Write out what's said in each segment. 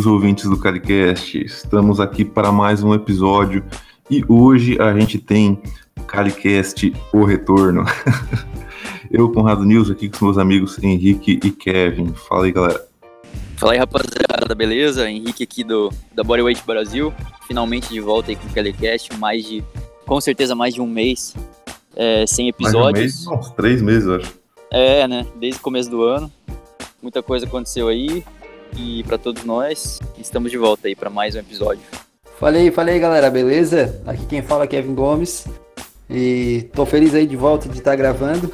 Queridos ouvintes do Calicast. Estamos aqui para mais um episódio e hoje a gente tem Calicast O Retorno. Eu, Conrado News, aqui com meus amigos Henrique e Kevin. Fala aí, galera. Fala aí, rapaziada, beleza? Henrique aqui do da Bodyweight Brasil. Finalmente de volta aí com o Calicast, mais de, com certeza, mais de um mês é, sem episódios. Mais um mês? Uns três meses, eu acho. É, né? Desde o começo do ano. Muita coisa aconteceu aí e para todos nós, estamos de volta aí para mais um episódio. Falei, falei galera, beleza? Aqui quem fala é Kevin Gomes e tô feliz aí de volta de estar tá gravando.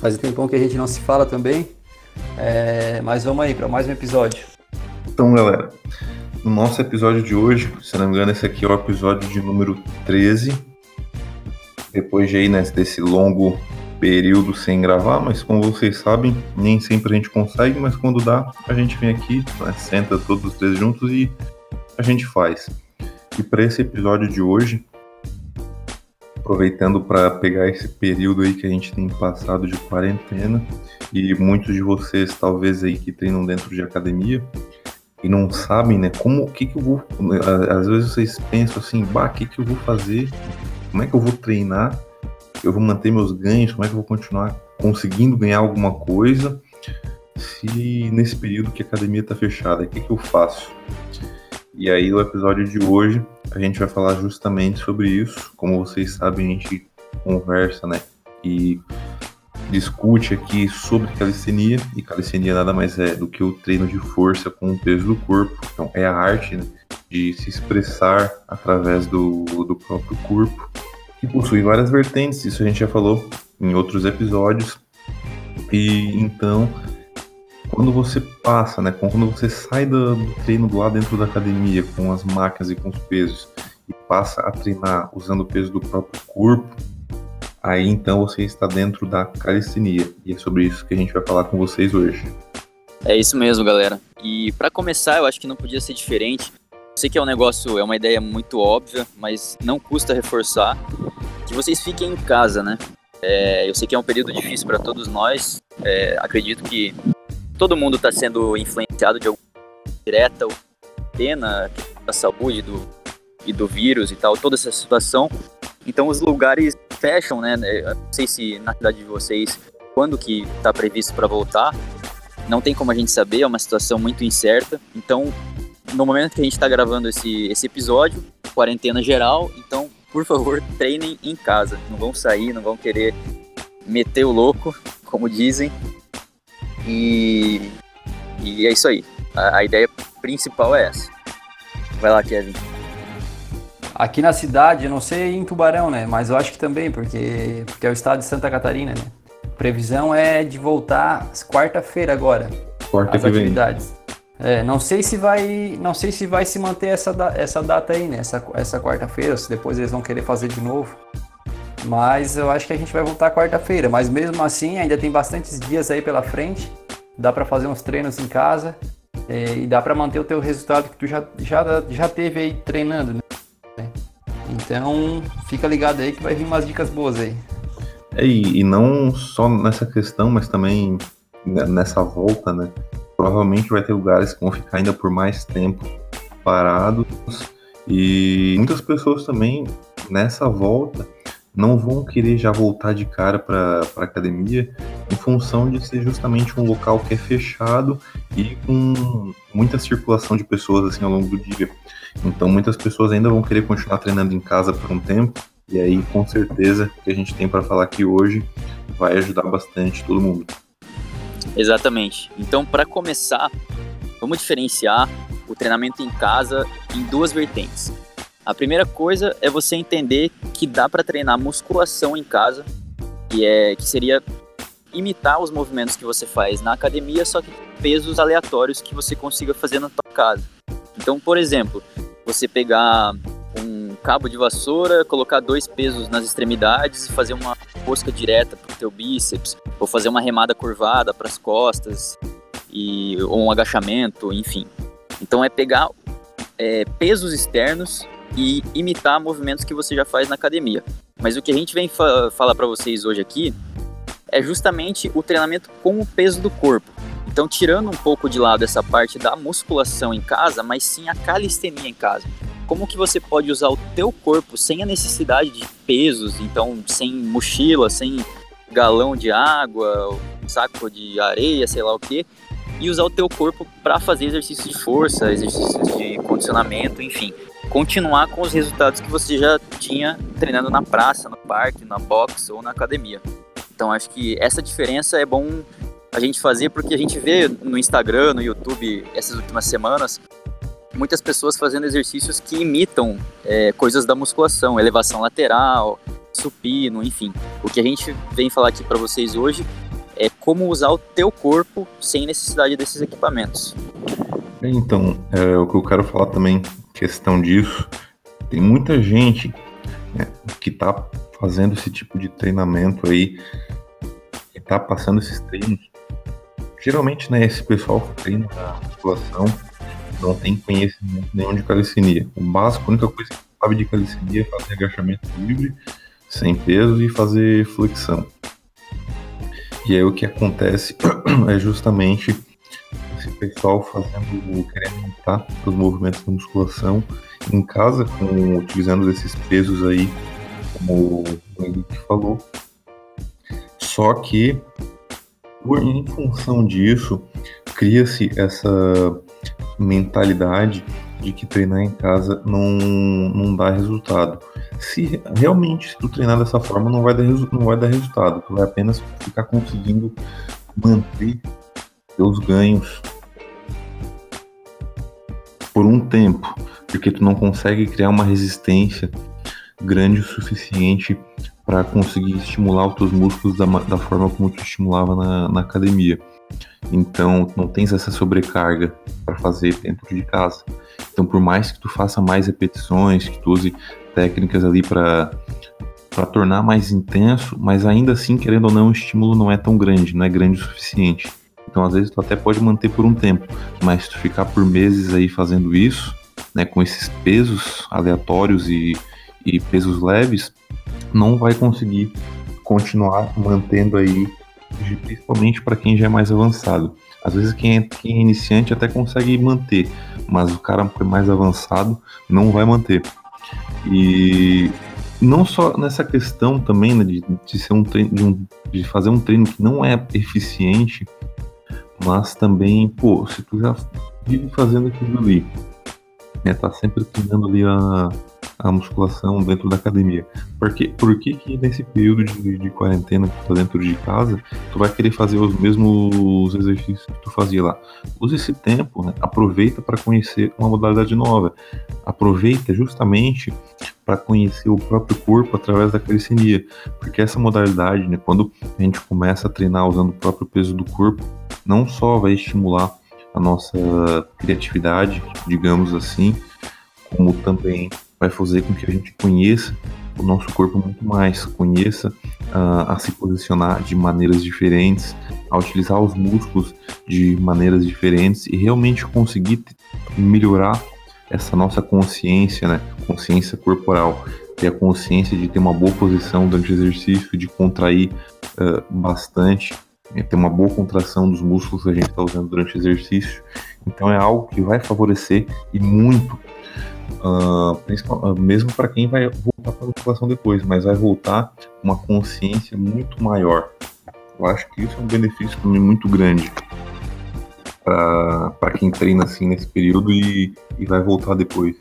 Faz um tempão que a gente não se fala também, é... mas vamos aí para mais um episódio. Então, galera, no nosso episódio de hoje, se não me engano, esse aqui é o episódio de número 13. Depois de aí, né, desse longo período sem gravar, mas como vocês sabem, nem sempre a gente consegue, mas quando dá, a gente vem aqui, né, senta todos os três juntos e a gente faz. E para esse episódio de hoje, aproveitando para pegar esse período aí que a gente tem passado de quarentena e muitos de vocês talvez aí que treinam dentro de academia e não sabem, né, como, o que que eu vou, às vezes vocês pensam assim, bah, o que que eu vou fazer, como é que eu vou treinar eu vou manter meus ganhos, como é que eu vou continuar conseguindo ganhar alguma coisa se nesse período que a academia está fechada, o que, que eu faço? E aí, no episódio de hoje, a gente vai falar justamente sobre isso. Como vocês sabem, a gente conversa, né? E discute aqui sobre calistenia. E calistenia nada mais é do que o treino de força com o peso do corpo. Então, é a arte né, de se expressar através do, do próprio corpo que possui várias vertentes, isso a gente já falou em outros episódios. E então, quando você passa, né, quando você sai do, do treino lá dentro da academia com as máquinas e com os pesos e passa a treinar usando o peso do próprio corpo, aí então você está dentro da calistenia. E é sobre isso que a gente vai falar com vocês hoje. É isso mesmo, galera. E para começar, eu acho que não podia ser diferente. Sei que é um negócio, é uma ideia muito óbvia, mas não custa reforçar que vocês fiquem em casa, né? É, eu sei que é um período difícil para todos nós. É, acredito que todo mundo está sendo influenciado de alguma direta ou pena da saúde do, e do vírus e tal, toda essa situação. Então os lugares fecham, né? É, não sei se na cidade de vocês quando que está previsto para voltar. Não tem como a gente saber, é uma situação muito incerta. Então no momento que a gente está gravando esse, esse episódio, quarentena geral, então, por favor, treinem em casa. Não vão sair, não vão querer meter o louco, como dizem. E, e é isso aí. A, a ideia principal é essa. Vai lá, Kevin. Aqui na cidade, eu não sei em Tubarão, né? Mas eu acho que também, porque, porque é o estado de Santa Catarina, né? Previsão é de voltar quarta-feira agora. Quarta as atividades. Vem. É, não sei se vai, não sei se vai se manter essa, essa data aí, né? Essa, essa quarta-feira, se depois eles vão querer fazer de novo. Mas eu acho que a gente vai voltar quarta-feira. Mas mesmo assim, ainda tem bastantes dias aí pela frente. Dá para fazer uns treinos em casa é, e dá para manter o teu resultado que tu já, já, já teve aí treinando, né? Então, fica ligado aí que vai vir umas dicas boas aí. É, e, e não só nessa questão, mas também nessa volta, né? Provavelmente vai ter lugares que vão ficar ainda por mais tempo parados e muitas pessoas também nessa volta não vão querer já voltar de cara para a academia em função de ser justamente um local que é fechado e com muita circulação de pessoas assim ao longo do dia. Então muitas pessoas ainda vão querer continuar treinando em casa por um tempo e aí com certeza o que a gente tem para falar aqui hoje vai ajudar bastante todo mundo. Exatamente. Então, para começar, vamos diferenciar o treinamento em casa em duas vertentes. A primeira coisa é você entender que dá para treinar musculação em casa, que é que seria imitar os movimentos que você faz na academia, só que pesos aleatórios que você consiga fazer na sua casa. Então, por exemplo, você pegar cabo de vassoura, colocar dois pesos nas extremidades e fazer uma rosca direta para o teu bíceps, ou fazer uma remada curvada para as costas, e, ou um agachamento, enfim. Então é pegar é, pesos externos e imitar movimentos que você já faz na academia. Mas o que a gente vem fa falar para vocês hoje aqui é justamente o treinamento com o peso do corpo. Então, tirando um pouco de lado essa parte da musculação em casa, mas sim a calistenia em casa. Como que você pode usar o teu corpo sem a necessidade de pesos, então sem mochila, sem galão de água, saco de areia, sei lá o que, e usar o teu corpo para fazer exercícios de força, exercícios de condicionamento, enfim, continuar com os resultados que você já tinha treinando na praça, no parque, na box ou na academia. Então acho que essa diferença é bom a gente fazer porque a gente vê no Instagram, no YouTube essas últimas semanas muitas pessoas fazendo exercícios que imitam é, coisas da musculação, elevação lateral, supino, enfim. O que a gente vem falar aqui para vocês hoje é como usar o teu corpo sem necessidade desses equipamentos. Então, é, o que eu quero falar também, questão disso, tem muita gente né, que está fazendo esse tipo de treinamento aí, que está passando esses treinos. Geralmente, né, esse pessoal que treina a musculação não tem conhecimento nenhum de calistenia. O básico, a única coisa que sabe de calistenia é fazer agachamento livre, sem peso e fazer flexão. E aí o que acontece é justamente esse pessoal fazendo, querendo montar os movimentos da musculação em casa, com, utilizando esses pesos aí, como o Henrique falou. Só que, por, em função disso, cria-se essa mentalidade de que treinar em casa não, não dá resultado. Se realmente tu treinar dessa forma não vai dar, não vai dar resultado, tu vai apenas ficar conseguindo manter teus ganhos por um tempo, porque tu não consegue criar uma resistência grande o suficiente para conseguir estimular os teus músculos da, da forma como tu estimulava na, na academia. Então, não tens essa sobrecarga para fazer dentro de casa. Então, por mais que tu faça mais repetições, que tu use técnicas ali para para tornar mais intenso, mas ainda assim, querendo ou não, o estímulo não é tão grande, não é grande o suficiente. Então, às vezes, tu até pode manter por um tempo, mas tu ficar por meses aí fazendo isso, né, com esses pesos aleatórios e, e pesos leves, não vai conseguir continuar mantendo aí, principalmente para quem já é mais avançado. Às vezes, quem é, quem é iniciante até consegue manter, mas o cara que é mais avançado não vai manter. E não só nessa questão também né, de, de ser um treino, de, um, de, fazer um treino que não é eficiente, mas também, pô, se tu já vive fazendo aquilo ali, né, tá sempre treinando ali a, a musculação dentro da academia. Porque, por que que nesse período de, de quarentena que tu tá dentro de casa, tu vai querer fazer os mesmos exercícios que tu fazia lá? Use esse tempo, né? aproveita para conhecer uma modalidade nova. Aproveita justamente para conhecer o próprio corpo através da calistenia, porque essa modalidade, né, quando a gente começa a treinar usando o próprio peso do corpo, não só vai estimular a nossa criatividade, digamos assim, como também vai fazer com que a gente conheça o nosso corpo muito mais, conheça uh, a se posicionar de maneiras diferentes, a utilizar os músculos de maneiras diferentes e realmente conseguir melhorar essa nossa consciência, né? Consciência corporal, ter a consciência de ter uma boa posição durante o exercício, de contrair uh, bastante, ter uma boa contração dos músculos que a gente está usando durante o exercício. Então é algo que vai favorecer e muito uh, mesmo para quem vai voltar para a musculação depois, mas vai voltar uma consciência muito maior. Eu acho que isso é um benefício também muito grande para quem treina assim nesse período e, e vai voltar depois.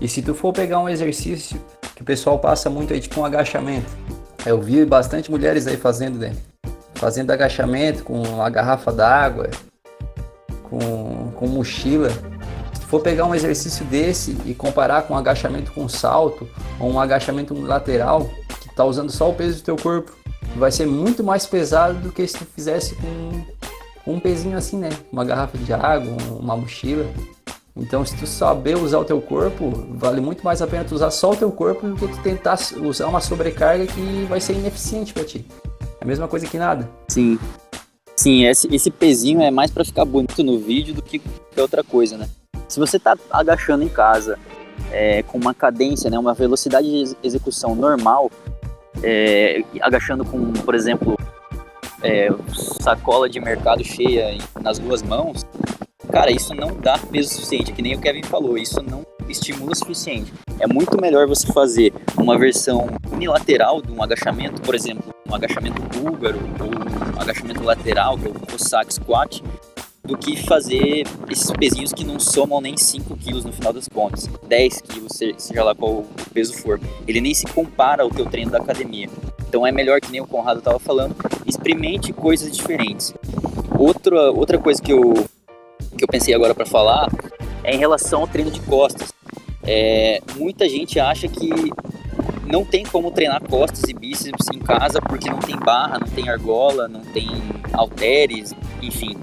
E se tu for pegar um exercício que o pessoal passa muito aí, tipo um agachamento, eu vi bastante mulheres aí fazendo, né? Fazendo agachamento com a garrafa d'água, com, com mochila for pegar um exercício desse e comparar com um agachamento com salto ou um agachamento lateral, que está usando só o peso do teu corpo, vai ser muito mais pesado do que se tu fizesse com, um pezinho assim, né? Uma garrafa de água, uma mochila. Então, se tu saber usar o teu corpo, vale muito mais a pena tu usar só o teu corpo do que tu tentar usar uma sobrecarga que vai ser ineficiente para ti. É a mesma coisa que nada. Sim. Sim, esse, esse pezinho é mais para ficar bonito no vídeo do que outra coisa, né? Se você está agachando em casa é, com uma cadência, né, uma velocidade de execução normal, é, agachando com, por exemplo, é, sacola de mercado cheia nas duas mãos, cara, isso não dá peso suficiente, que nem o Kevin falou, isso não estimula o suficiente. É muito melhor você fazer uma versão unilateral de um agachamento, por exemplo, um agachamento búlgaro ou um agachamento lateral, que é o Cossack Squat, do que fazer esses pezinhos que não somam nem 5 quilos no final das contas, 10 quilos, seja lá qual o peso for. Ele nem se compara ao teu treino da academia. Então é melhor que nem o Conrado estava falando, experimente coisas diferentes. Outra, outra coisa que eu, que eu pensei agora para falar é em relação ao treino de costas. É, muita gente acha que não tem como treinar costas e bíceps em casa porque não tem barra, não tem argola, não tem halteres, enfim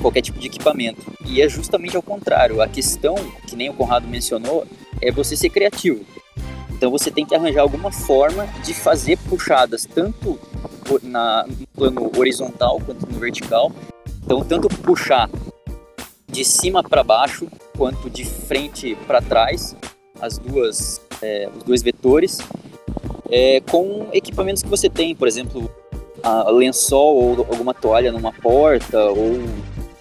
qualquer tipo de equipamento. E é justamente ao contrário. A questão, que nem o Conrado mencionou, é você ser criativo. Então você tem que arranjar alguma forma de fazer puxadas tanto na, no plano horizontal quanto no vertical. Então tanto puxar de cima para baixo quanto de frente para trás, as duas, é, os dois vetores, é, com equipamentos que você tem, por exemplo, a lençol ou alguma toalha numa porta ou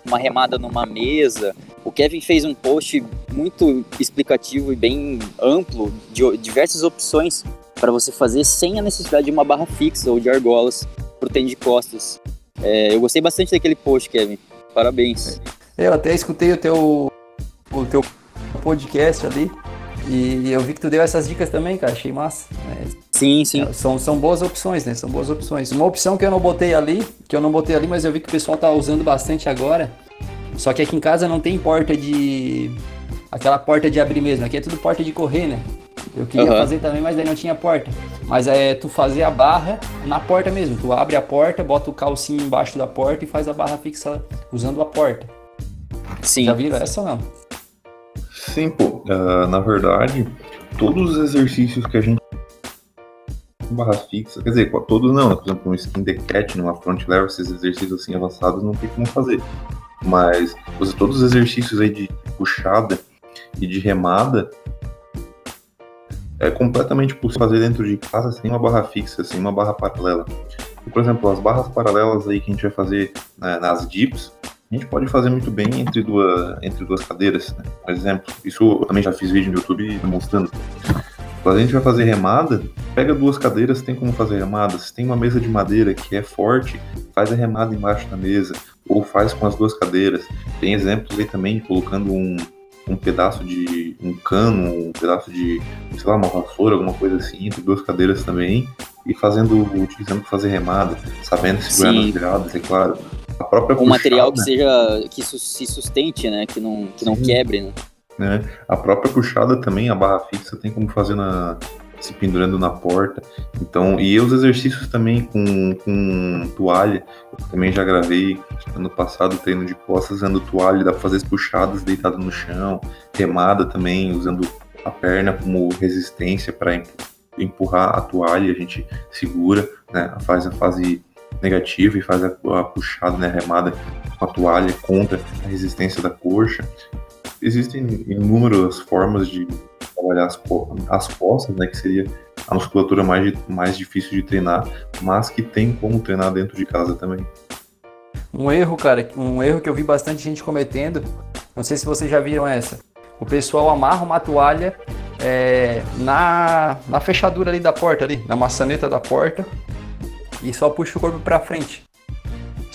uma remada numa mesa. O Kevin fez um post muito explicativo e bem amplo de diversas opções para você fazer sem a necessidade de uma barra fixa ou de argolas para o tênis de costas. É, eu gostei bastante daquele post, Kevin. Parabéns. Eu até escutei o teu, o teu podcast ali e eu vi que tu deu essas dicas também, cara. Achei massa. Né? Sim, sim. É, são, são boas opções, né? São boas opções. Uma opção que eu não botei ali, que eu não botei ali, mas eu vi que o pessoal tá usando bastante agora. Só que aqui em casa não tem porta de. Aquela porta de abrir mesmo. Aqui é tudo porta de correr, né? Eu queria uhum. fazer também, mas daí não tinha porta. Mas é tu fazer a barra na porta mesmo. Tu abre a porta, bota o calcinho embaixo da porta e faz a barra fixa usando a porta. Sim. Já viram essa ou não? Sim, pô. Uh, na verdade, todos os exercícios que a gente barra fixa, quer dizer, todos não, né? por exemplo, um skin the cat, numa front lever, esses exercícios assim avançados não tem como fazer. Mas todos os exercícios aí de puxada e de remada é completamente possível fazer dentro de casa sem uma barra fixa, sem uma barra paralela. E, por exemplo, as barras paralelas aí que a gente vai fazer né, nas dips, a gente pode fazer muito bem entre duas, entre duas cadeiras, né? por exemplo. Isso eu também já fiz vídeo no YouTube demonstrando. Quando a gente vai fazer remada, pega duas cadeiras, tem como fazer remada. Se tem uma mesa de madeira que é forte, faz a remada embaixo da mesa, ou faz com as duas cadeiras. Tem exemplos aí também colocando um, um pedaço de um cano, um pedaço de, sei lá, uma vassoura, alguma coisa assim, entre duas cadeiras também, e fazendo, utilizando para fazer remada, sabendo segurar nas viradas, é claro. A própria um puxada, material que seja que se sustente, né, que não que não quebre, né? Né? A própria puxada também, a barra fixa tem como fazer na se pendurando na porta. Então, e os exercícios também com, com toalha, eu também já gravei ano passado treino de costas usando toalha, dá para fazer as puxadas deitado no chão, remada também usando a perna como resistência para empurrar a toalha, a gente segura, né, faz a fase negativa e faz a, a puxada, né, a remada com a toalha contra a resistência da coxa existem inúmeras formas de trabalhar as, as costas, né, que seria a musculatura mais, mais difícil de treinar, mas que tem como treinar dentro de casa também. Um erro, cara, um erro que eu vi bastante gente cometendo, não sei se vocês já viram essa. O pessoal amarra uma toalha é, na, na fechadura ali da porta, ali, na maçaneta da porta, e só puxa o corpo para frente.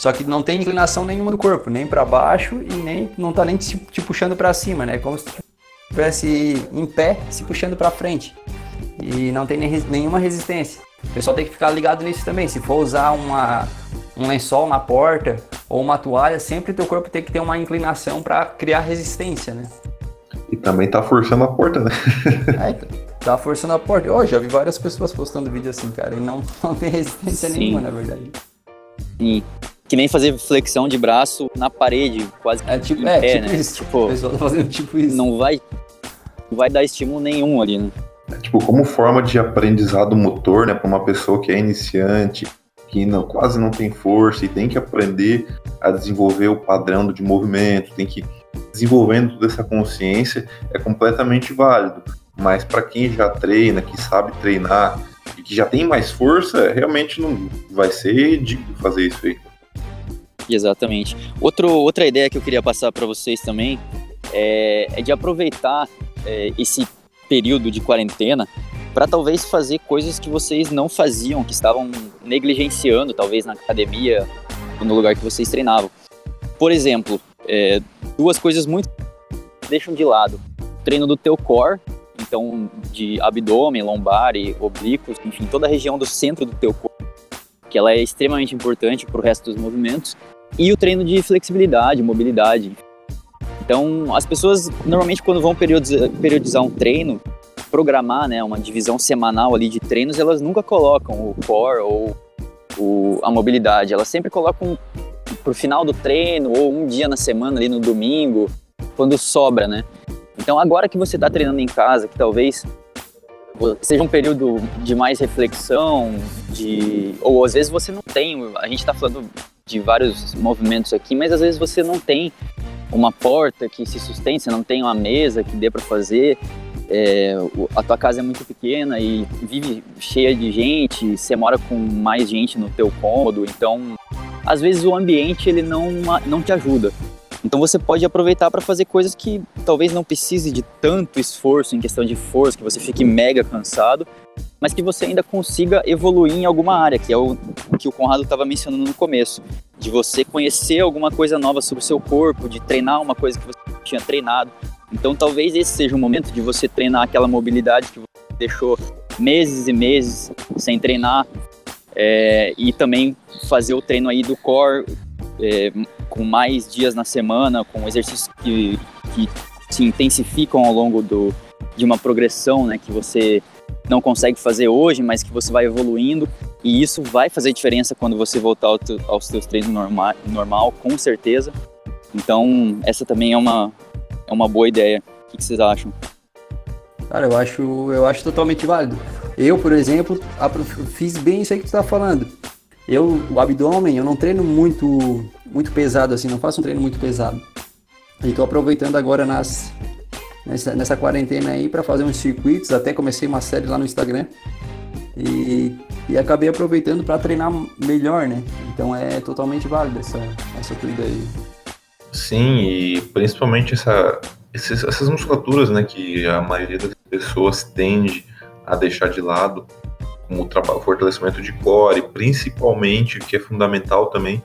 Só que não tem inclinação nenhuma do corpo, nem para baixo e nem não tá nem te, te puxando para cima, né? Como se estivesse em pé, se puxando para frente. E não tem nem, nenhuma resistência. O pessoal tem que ficar ligado nisso também. Se for usar uma, um lençol na porta ou uma toalha, sempre teu corpo tem que ter uma inclinação para criar resistência, né? E também tá forçando a porta, né? é, tá forçando a porta. Oh, já vi várias pessoas postando vídeo assim, cara, e não, não tem resistência Sim. nenhuma, na verdade. Sim que nem fazer flexão de braço na parede, quase é, tipo, é, pé, tipo né? Isso. Tipo, o pessoal tá fazendo tipo isso. Não vai, não vai dar estímulo nenhum ali, né? É, tipo, como forma de aprendizado motor, né, para uma pessoa que é iniciante, que não, quase não tem força e tem que aprender a desenvolver o padrão de movimento, tem que desenvolvendo toda essa consciência é completamente válido. Mas para quem já treina, que sabe treinar que já tem mais força, realmente não vai ser ridículo fazer isso aí. Exatamente. Outro, outra ideia que eu queria passar para vocês também é, é, de aproveitar é, esse período de quarentena para talvez fazer coisas que vocês não faziam, que estavam negligenciando, talvez na academia ou no lugar que vocês treinavam. Por exemplo, é, duas coisas muito deixam de lado: treino do teu core, então de abdômen, lombar e oblíquos, enfim, toda a região do centro do teu corpo, que ela é extremamente importante para o resto dos movimentos, e o treino de flexibilidade, mobilidade. Então, as pessoas normalmente quando vão periodizar um treino, programar, né, uma divisão semanal ali de treinos, elas nunca colocam o core ou o, a mobilidade, elas sempre colocam pro final do treino ou um dia na semana ali no domingo, quando sobra, né? Então, agora que você está treinando em casa, que talvez seja um período de mais reflexão, de ou às vezes você não tem, a gente está falando de vários movimentos aqui, mas às vezes você não tem uma porta que se sustente, você não tem uma mesa que dê para fazer, é, a tua casa é muito pequena e vive cheia de gente, você mora com mais gente no teu cômodo, então às vezes o ambiente ele não, não te ajuda. Então você pode aproveitar para fazer coisas que talvez não precise de tanto esforço em questão de força, que você fique mega cansado, mas que você ainda consiga evoluir em alguma área, que é o, que o Conrado estava mencionando no começo, de você conhecer alguma coisa nova sobre o seu corpo, de treinar uma coisa que você tinha treinado. Então talvez esse seja o momento de você treinar aquela mobilidade que você deixou meses e meses sem treinar é, e também fazer o treino aí do core é, com mais dias na semana, com exercícios que, que se intensificam ao longo do, de uma progressão, né, que você não consegue fazer hoje, mas que você vai evoluindo e isso vai fazer diferença quando você voltar ao aos seus treinos normal, normal, com certeza. Então, essa também é uma, é uma boa ideia. O que, vocês acham? Cara, eu acho, eu acho totalmente válido. Eu, por exemplo, fiz bem isso aí que tu tá falando. Eu, o abdômen, eu não treino muito, muito pesado assim, não faço um treino muito pesado. E tô aproveitando agora nas, nessa, nessa quarentena aí para fazer uns circuitos. Até comecei uma série lá no Instagram. E, e acabei aproveitando para treinar melhor, né? Então é totalmente válido essa, essa corrida aí. Sim, e principalmente essa, esses, essas musculaturas, né, que a maioria das pessoas tende a deixar de lado, como o, fortalecimento de core, principalmente, que é fundamental também,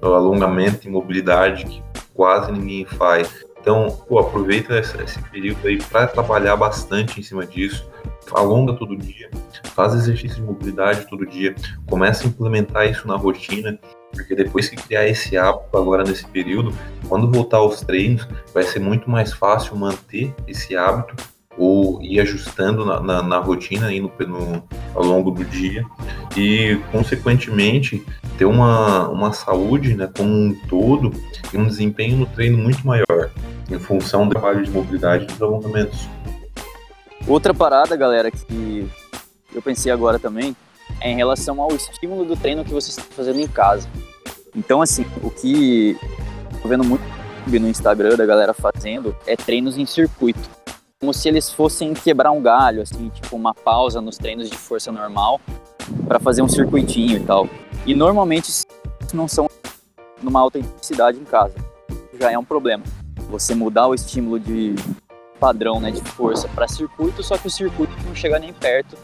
o alongamento e mobilidade, que quase ninguém faz. Então, pô, aproveita esse, esse período aí para trabalhar bastante em cima disso, alonga todo dia, faz exercício de mobilidade todo dia, começa a implementar isso na rotina, porque depois que criar esse hábito agora nesse período, quando voltar aos treinos, vai ser muito mais fácil manter esse hábito ou ir ajustando na, na, na rotina aí no, no, ao longo do dia e, consequentemente, ter uma, uma saúde né, como um todo e um desempenho no treino muito maior, em função do trabalho de mobilidade e dos alongamentos. Outra parada, galera, que eu pensei agora também, é em relação ao estímulo do treino que você está fazendo em casa. Então, assim, o que eu vendo muito no Instagram da galera fazendo é treinos em circuito. Como se eles fossem quebrar um galho, assim, tipo uma pausa nos treinos de força normal para fazer um circuitinho e tal. E normalmente não são numa alta intensidade em casa. Já é um problema. Você mudar o estímulo de padrão, né, de força para circuito, só que o circuito não chega nem perto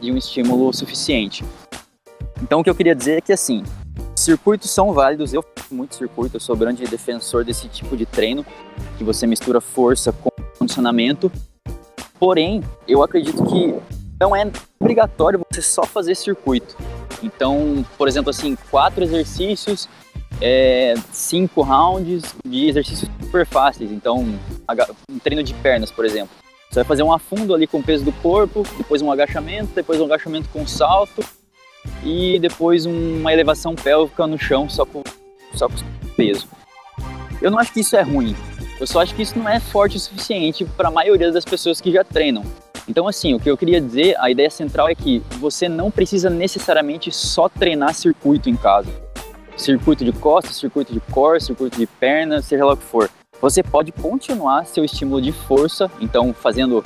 de um estímulo suficiente. Então o que eu queria dizer é que assim, circuitos são válidos, eu faço muito circuito, eu sou grande defensor desse tipo de treino, que você mistura força com condicionamento. Porém, eu acredito que não é obrigatório você só fazer circuito. Então, por exemplo, assim, quatro exercícios, é, cinco rounds de exercícios super fáceis. Então, um treino de pernas, por exemplo. Você vai fazer um afundo ali com o peso do corpo, depois um agachamento, depois um agachamento com salto e depois uma elevação pélvica no chão só com, só com peso. Eu não acho que isso é ruim. Eu só acho que isso não é forte o suficiente para a maioria das pessoas que já treinam. Então, assim, o que eu queria dizer, a ideia central é que você não precisa necessariamente só treinar circuito em casa. Circuito de costas, circuito de core, circuito de perna, seja lá o que for você pode continuar seu estímulo de força, então fazendo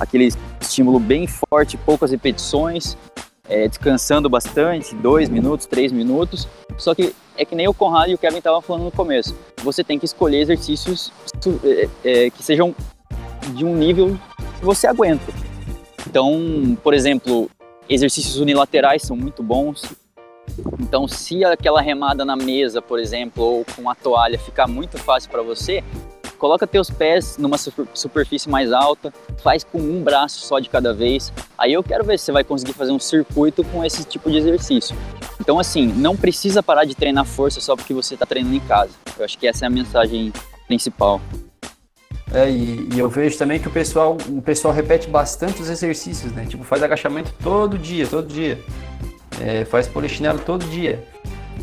aquele estímulo bem forte, poucas repetições, é, descansando bastante, dois minutos, três minutos. Só que é que nem o Conrado e o Kevin estavam falando no começo. Você tem que escolher exercícios é, é, que sejam de um nível que você aguenta. Então, por exemplo, exercícios unilaterais são muito bons. Então, se aquela remada na mesa, por exemplo, ou com a toalha ficar muito fácil para você, coloca teus pés numa superfície mais alta, faz com um braço só de cada vez. Aí eu quero ver se você vai conseguir fazer um circuito com esse tipo de exercício. Então, assim, não precisa parar de treinar força só porque você está treinando em casa. Eu acho que essa é a mensagem principal. É, e, e, eu vejo também que o pessoal, o pessoal repete bastante os exercícios, né? Tipo, faz agachamento todo dia, todo dia. É, faz polichinelo todo dia.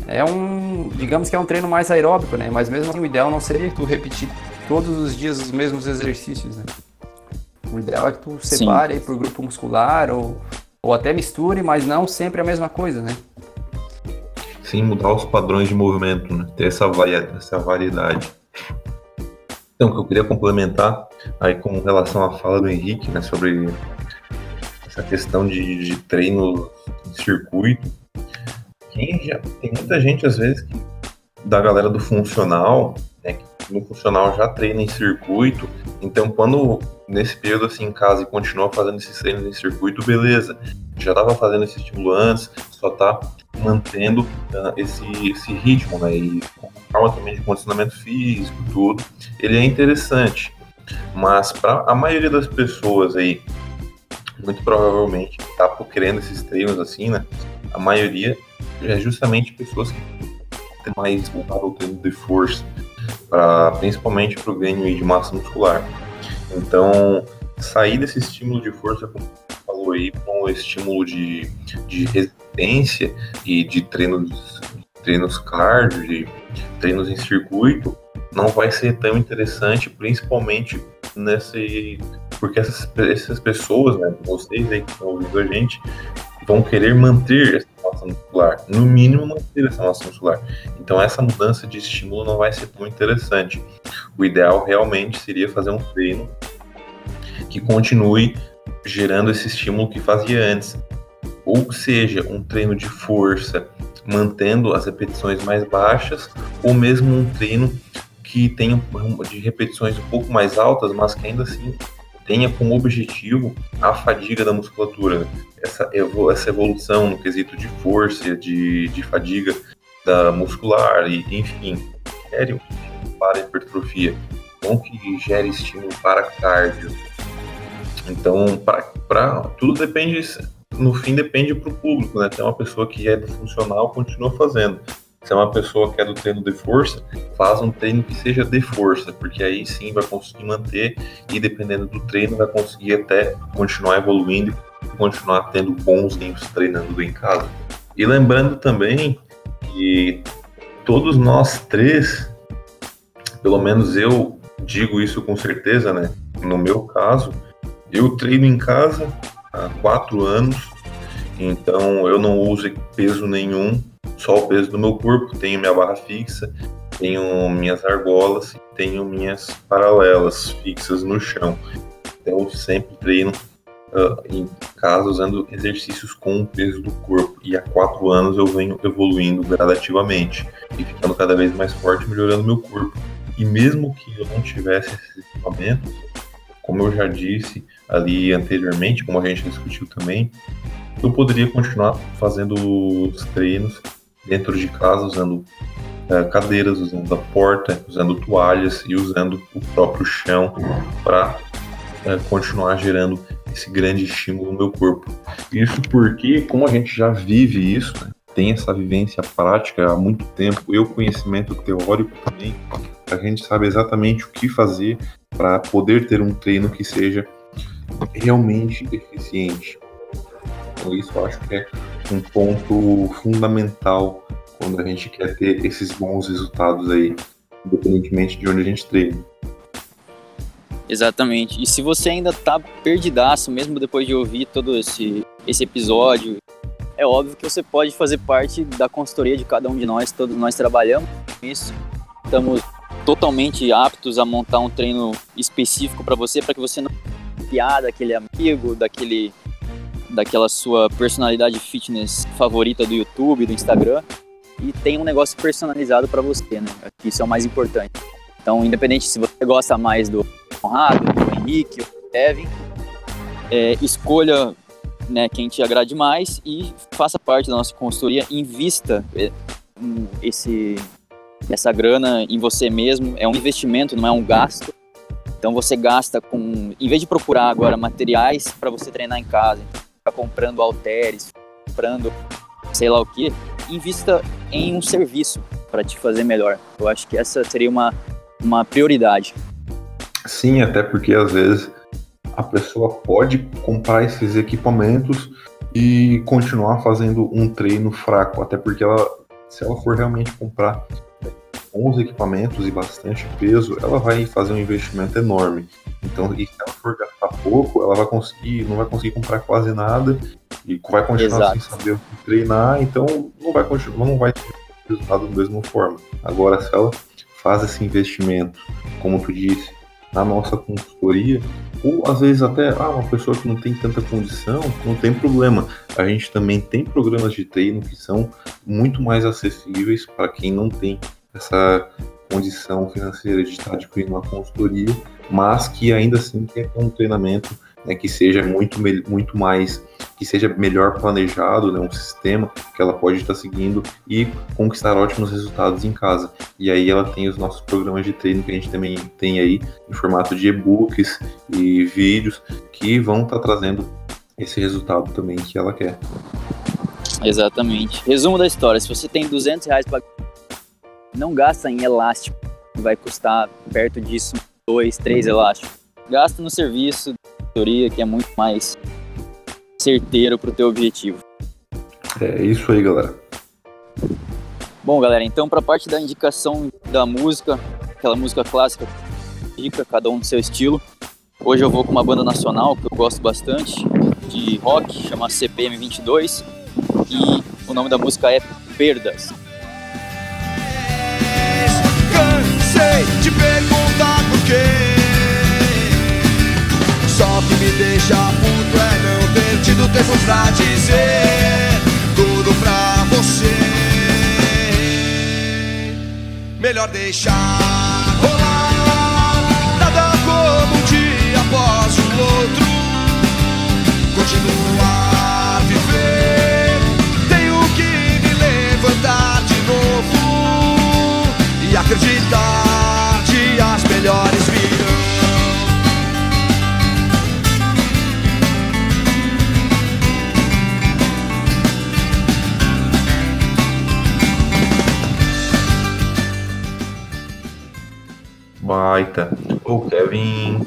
É um, digamos que é um treino mais aeróbico, né? Mas mesmo assim, o ideal não seria tu repetir todos os dias os mesmos exercícios, né? O ideal é que tu separe aí por grupo muscular ou, ou até misture, mas não sempre a mesma coisa, né? Sim, mudar os padrões de movimento, né? Ter essa, essa variedade. Então, o que eu queria complementar aí com relação à fala do Henrique, né, sobre essa questão de, de treino em circuito. Quem já, tem muita gente, às vezes, que, da galera do funcional, né, que no funcional já treina em circuito, então quando nesse período assim em casa e continua fazendo esses treinos em circuito, beleza, já estava fazendo esse estímulo antes, só tá mantendo uh, esse, esse ritmo, né, e com calma também de condicionamento físico, tudo, ele é interessante, mas para a maioria das pessoas aí, muito provavelmente tá querendo esses treinos assim, né, a maioria é justamente pessoas que têm mais voltado ao treino de força, pra, principalmente para o ganho de massa muscular. Então, sair desse estímulo de força, como você falou aí, para um estímulo de, de resistência e de treinos, treinos cardio, de treinos em circuito, não vai ser tão interessante, principalmente nesse. Porque essas, essas pessoas, né, vocês aí que estão ouvindo a gente, vão querer manter massa muscular, no mínimo manter essa massa muscular. Então essa mudança de estímulo não vai ser tão interessante. O ideal realmente seria fazer um treino que continue gerando esse estímulo que fazia antes. Ou seja, um treino de força mantendo as repetições mais baixas, ou mesmo um treino que tenha de repetições um pouco mais altas, mas que ainda assim tenha como objetivo a fadiga da musculatura, essa, essa evolução no quesito de força, de, de fadiga da muscular, e enfim, gere para a hipertrofia, não que gere estímulo para cardio. Então, para tudo depende, no fim depende para o público, né? Tem uma pessoa que é funcional, continua fazendo. Se é uma pessoa que é do treino de força, faz um treino que seja de força, porque aí sim vai conseguir manter e dependendo do treino vai conseguir até continuar evoluindo e continuar tendo bons games treinando em casa. E lembrando também que todos nós três, pelo menos eu digo isso com certeza, né? No meu caso, eu treino em casa há quatro anos, então eu não uso peso nenhum só o peso do meu corpo, tenho minha barra fixa, tenho minhas argolas tenho minhas paralelas fixas no chão. Então eu sempre treino uh, em casa usando exercícios com o peso do corpo. E há quatro anos eu venho evoluindo gradativamente e ficando cada vez mais forte, melhorando meu corpo. E mesmo que eu não tivesse esses equipamentos, como eu já disse ali anteriormente, como a gente discutiu também, eu poderia continuar fazendo os treinos dentro de casa usando uh, cadeiras, usando a porta, usando toalhas e usando o próprio chão para é, continuar gerando esse grande estímulo no meu corpo. Isso porque, como a gente já vive isso, né, tem essa vivência prática há muito tempo, e o conhecimento teórico também, a gente sabe exatamente o que fazer para poder ter um treino que seja realmente eficiente. Então, isso eu acho que é um ponto fundamental quando a gente quer ter esses bons resultados aí, independentemente de onde a gente treina. Exatamente. E se você ainda tá perdidaço, mesmo depois de ouvir todo esse, esse episódio, é óbvio que você pode fazer parte da consultoria de cada um de nós, todos nós trabalhamos com isso. Estamos totalmente aptos a montar um treino específico para você, para que você não piada daquele amigo, daquele daquela sua personalidade fitness favorita do YouTube, do Instagram, e tem um negócio personalizado para você, né? Isso é o mais importante. Então, independente se você gosta mais do Conrado, do Henrique, do Kevin, é, escolha né, quem te agrade mais e faça parte da nossa consultoria, invista é, esse, essa grana em você mesmo, é um investimento, não é um gasto. Então você gasta com, em vez de procurar agora materiais para você treinar em casa, tá comprando halteres, comprando sei lá o que, invista em um serviço para te fazer melhor. Eu acho que essa seria uma, uma prioridade. Sim, até porque às vezes a pessoa pode comprar esses equipamentos e continuar fazendo um treino fraco, até porque ela, se ela for realmente comprar bons equipamentos e bastante peso, ela vai fazer um investimento enorme. Então, e se ela for gastar pouco, ela vai conseguir, não vai conseguir comprar quase nada e vai continuar Exato. sem saber treinar, então não vai continuar, não vai ter resultado da mesma forma. Agora, se ela faz esse investimento, como tu disse, na nossa consultoria, ou às vezes até ah, uma pessoa que não tem tanta condição, não tem problema. A gente também tem programas de treino que são muito mais acessíveis para quem não tem essa condição financeira de estar adquirindo uma consultoria, mas que ainda assim tem um treinamento né, que seja muito, muito mais, que seja melhor planejado, né, um sistema que ela pode estar seguindo e conquistar ótimos resultados em casa. E aí ela tem os nossos programas de treino que a gente também tem aí em formato de e-books e vídeos que vão estar trazendo esse resultado também que ela quer. Exatamente. Resumo da história: se você tem 200 reais para não gasta em elástico, vai custar perto disso dois, três elásticos. Gasta no serviço, teoria que é muito mais certeiro para o teu objetivo. É isso aí, galera. Bom, galera, então para a parte da indicação da música, aquela música clássica, dica cada um do seu estilo. Hoje eu vou com uma banda nacional que eu gosto bastante de rock, chama CPM 22 e o nome da música é Perdas. Cansei de perguntar por quê. Só que me deixa puto é não ter tido tempo pra dizer tudo pra você. Melhor deixar rolar,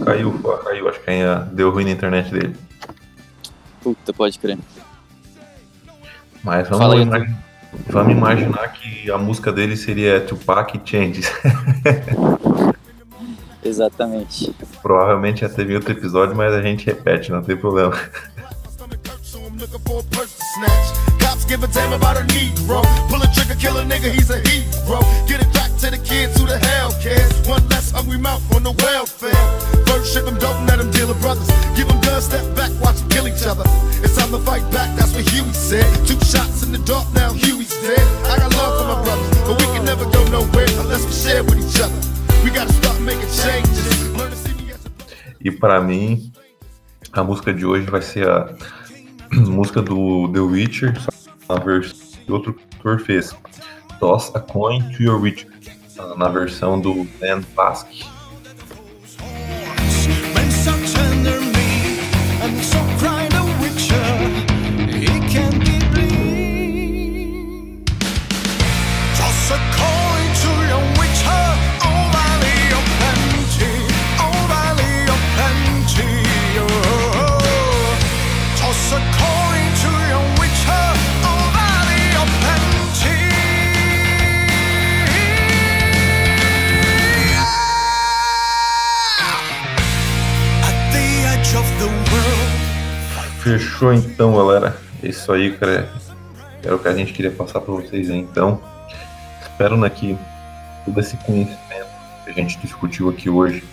caiu, caiu, acho que ainda deu ruim na internet dele. Puta, pode crer. Mas vamos, imag... vamos imaginar que a música dele seria Tupac Changes. Exatamente. Provavelmente já teve outro episódio, mas a gente repete, não tem problema. give a damn about a Negro. Pull a trigger, kill a nigga, he's a hero. Get it back to the kids who the hell cares. One less hungry mouth on the welfare. Para mim, a música de hoje vai ser a música do The Witcher, na versão que outro cantor fez. Toss a coin to your witch, na versão do Dan Pasque. Fechou então, galera. É isso aí, cara. Era o que a gente queria passar para vocês aí, então. Espero né, que todo esse conhecimento que a gente discutiu aqui hoje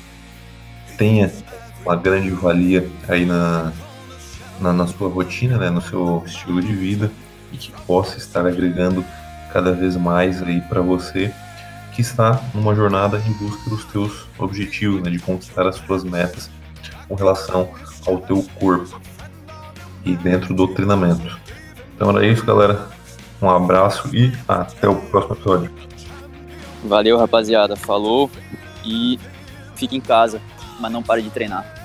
tenha uma grande valia aí na, na, na sua rotina, né, no seu estilo de vida e que possa estar agregando cada vez mais aí para você que está numa jornada em busca dos teus objetivos, né, de conquistar as suas metas com relação ao teu corpo e dentro do treinamento. Então era isso, galera. Um abraço e até o próximo episódio. Valeu, rapaziada. Falou e fique em casa, mas não pare de treinar.